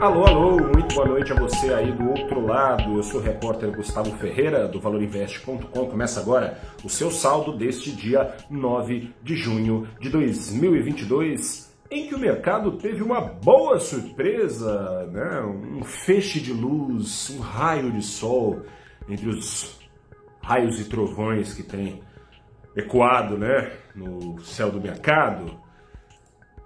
Alô, alô, muito boa noite a você aí do outro lado. Eu sou o repórter Gustavo Ferreira do valorinvest.com. Começa agora o seu saldo deste dia 9 de junho de 2022, em que o mercado teve uma boa surpresa, né? Um feixe de luz, um raio de sol entre os raios e trovões que tem ecoado, né, no céu do mercado.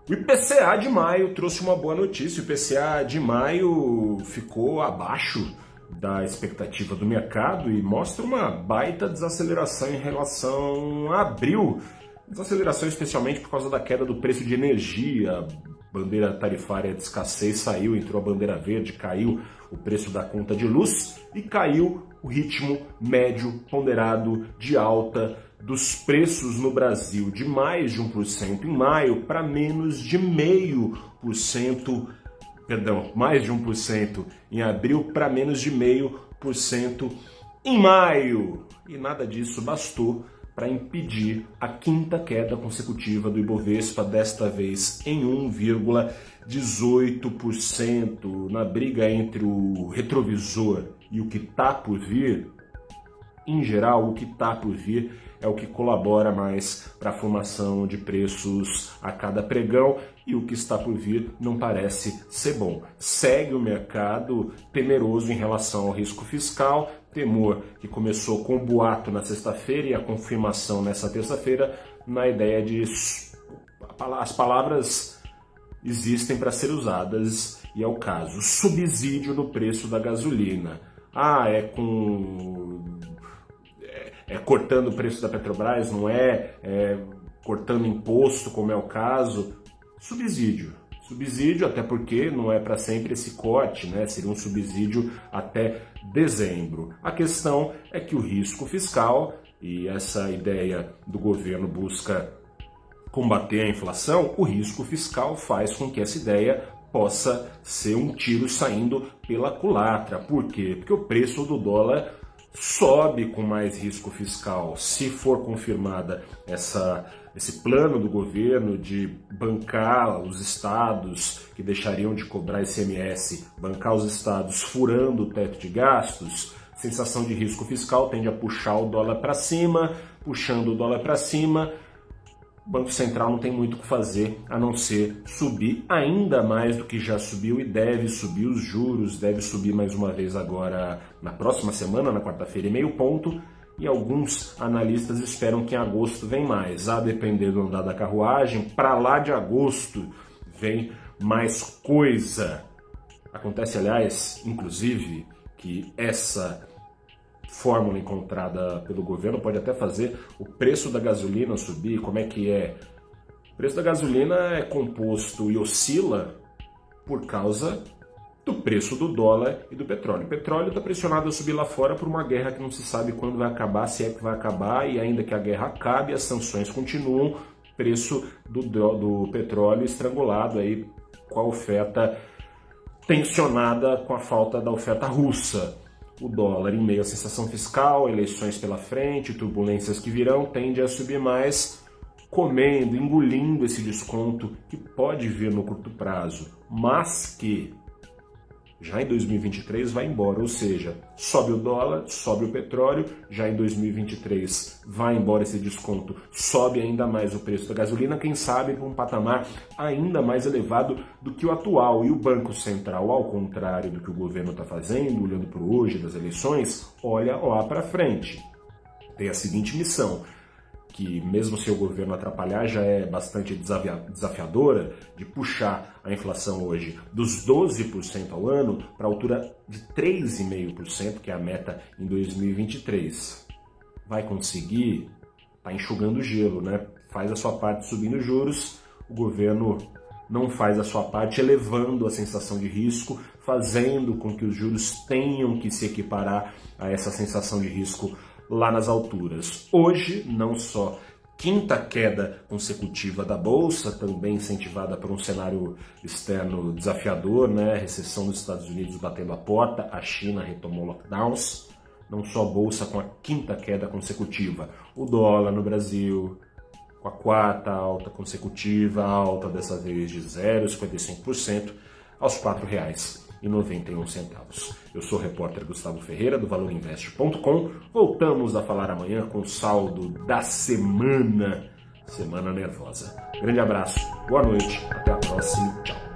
O IPCA de maio trouxe uma boa notícia. O IPCA de maio ficou abaixo da expectativa do mercado e mostra uma baita desaceleração em relação a abril. Desaceleração especialmente por causa da queda do preço de energia. A bandeira tarifária de escassez saiu, entrou a bandeira verde, caiu o preço da conta de luz e caiu o ritmo médio ponderado de alta dos preços no Brasil de mais de 1% em maio para menos de 0,5%, perdão, mais de 1% em abril para menos de 0,5% em maio. E nada disso bastou para impedir a quinta queda consecutiva do Ibovespa, desta vez em 1,18%. Na briga entre o retrovisor e o que está por vir, em geral, o que está por vir é o que colabora mais para a formação de preços a cada pregão e o que está por vir não parece ser bom. Segue o mercado temeroso em relação ao risco fiscal, temor que começou com o boato na sexta-feira e a confirmação nessa terça-feira, na ideia de as palavras existem para ser usadas e é o caso. Subsídio no preço da gasolina. Ah, é com é, cortando o preço da Petrobras, não é, é cortando imposto, como é o caso. Subsídio. Subsídio, até porque não é para sempre esse corte, né? Seria um subsídio até dezembro. A questão é que o risco fiscal e essa ideia do governo busca combater a inflação, o risco fiscal faz com que essa ideia possa ser um tiro saindo pela culatra. Por quê? Porque o preço do dólar sobe com mais risco fiscal. Se for confirmada essa, esse plano do governo de bancar os estados que deixariam de cobrar ICMS, bancar os estados furando o teto de gastos, sensação de risco fiscal tende a puxar o dólar para cima, puxando o dólar para cima, o Banco Central não tem muito o que fazer a não ser subir ainda mais do que já subiu e deve subir os juros, deve subir mais uma vez agora na próxima semana, na quarta-feira, e meio ponto. E alguns analistas esperam que em agosto vem mais. A depender do andar da carruagem, para lá de agosto vem mais coisa. Acontece, aliás, inclusive, que essa fórmula encontrada pelo governo pode até fazer o preço da gasolina subir. Como é que é? O preço da gasolina é composto e oscila por causa do preço do dólar e do petróleo. O petróleo está pressionado a subir lá fora por uma guerra que não se sabe quando vai acabar, se é que vai acabar, e ainda que a guerra acabe, as sanções continuam, preço do, do petróleo estrangulado aí com a oferta tensionada com a falta da oferta russa o dólar, em meio à sensação fiscal, eleições pela frente, turbulências que virão, tende a subir mais, comendo, engolindo esse desconto que pode vir no curto prazo, mas que já em 2023 vai embora, ou seja, sobe o dólar, sobe o petróleo, já em 2023 vai embora esse desconto, sobe ainda mais o preço da gasolina, quem sabe para um patamar ainda mais elevado do que o atual. E o Banco Central, ao contrário do que o governo está fazendo, olhando para o hoje das eleições, olha lá para frente. Tem a seguinte missão: que mesmo se o governo atrapalhar já é bastante desafiadora, de puxar a inflação hoje dos 12% ao ano para a altura de 3,5%, que é a meta em 2023. Vai conseguir? Está enxugando gelo, né? Faz a sua parte subindo juros, o governo não faz a sua parte elevando a sensação de risco, fazendo com que os juros tenham que se equiparar a essa sensação de risco lá nas alturas. Hoje, não só quinta queda consecutiva da bolsa, também incentivada por um cenário externo desafiador, né? Recessão dos Estados Unidos batendo a porta, a China retomou lockdowns. Não só a bolsa com a quinta queda consecutiva, o dólar no Brasil com a quarta alta consecutiva, alta dessa vez de 0,55%, aos R$ 4,91. Eu sou o repórter Gustavo Ferreira do valorinvest.com. Voltamos a falar amanhã com o saldo da semana, semana nervosa. Grande abraço, boa noite, até a próxima, tchau.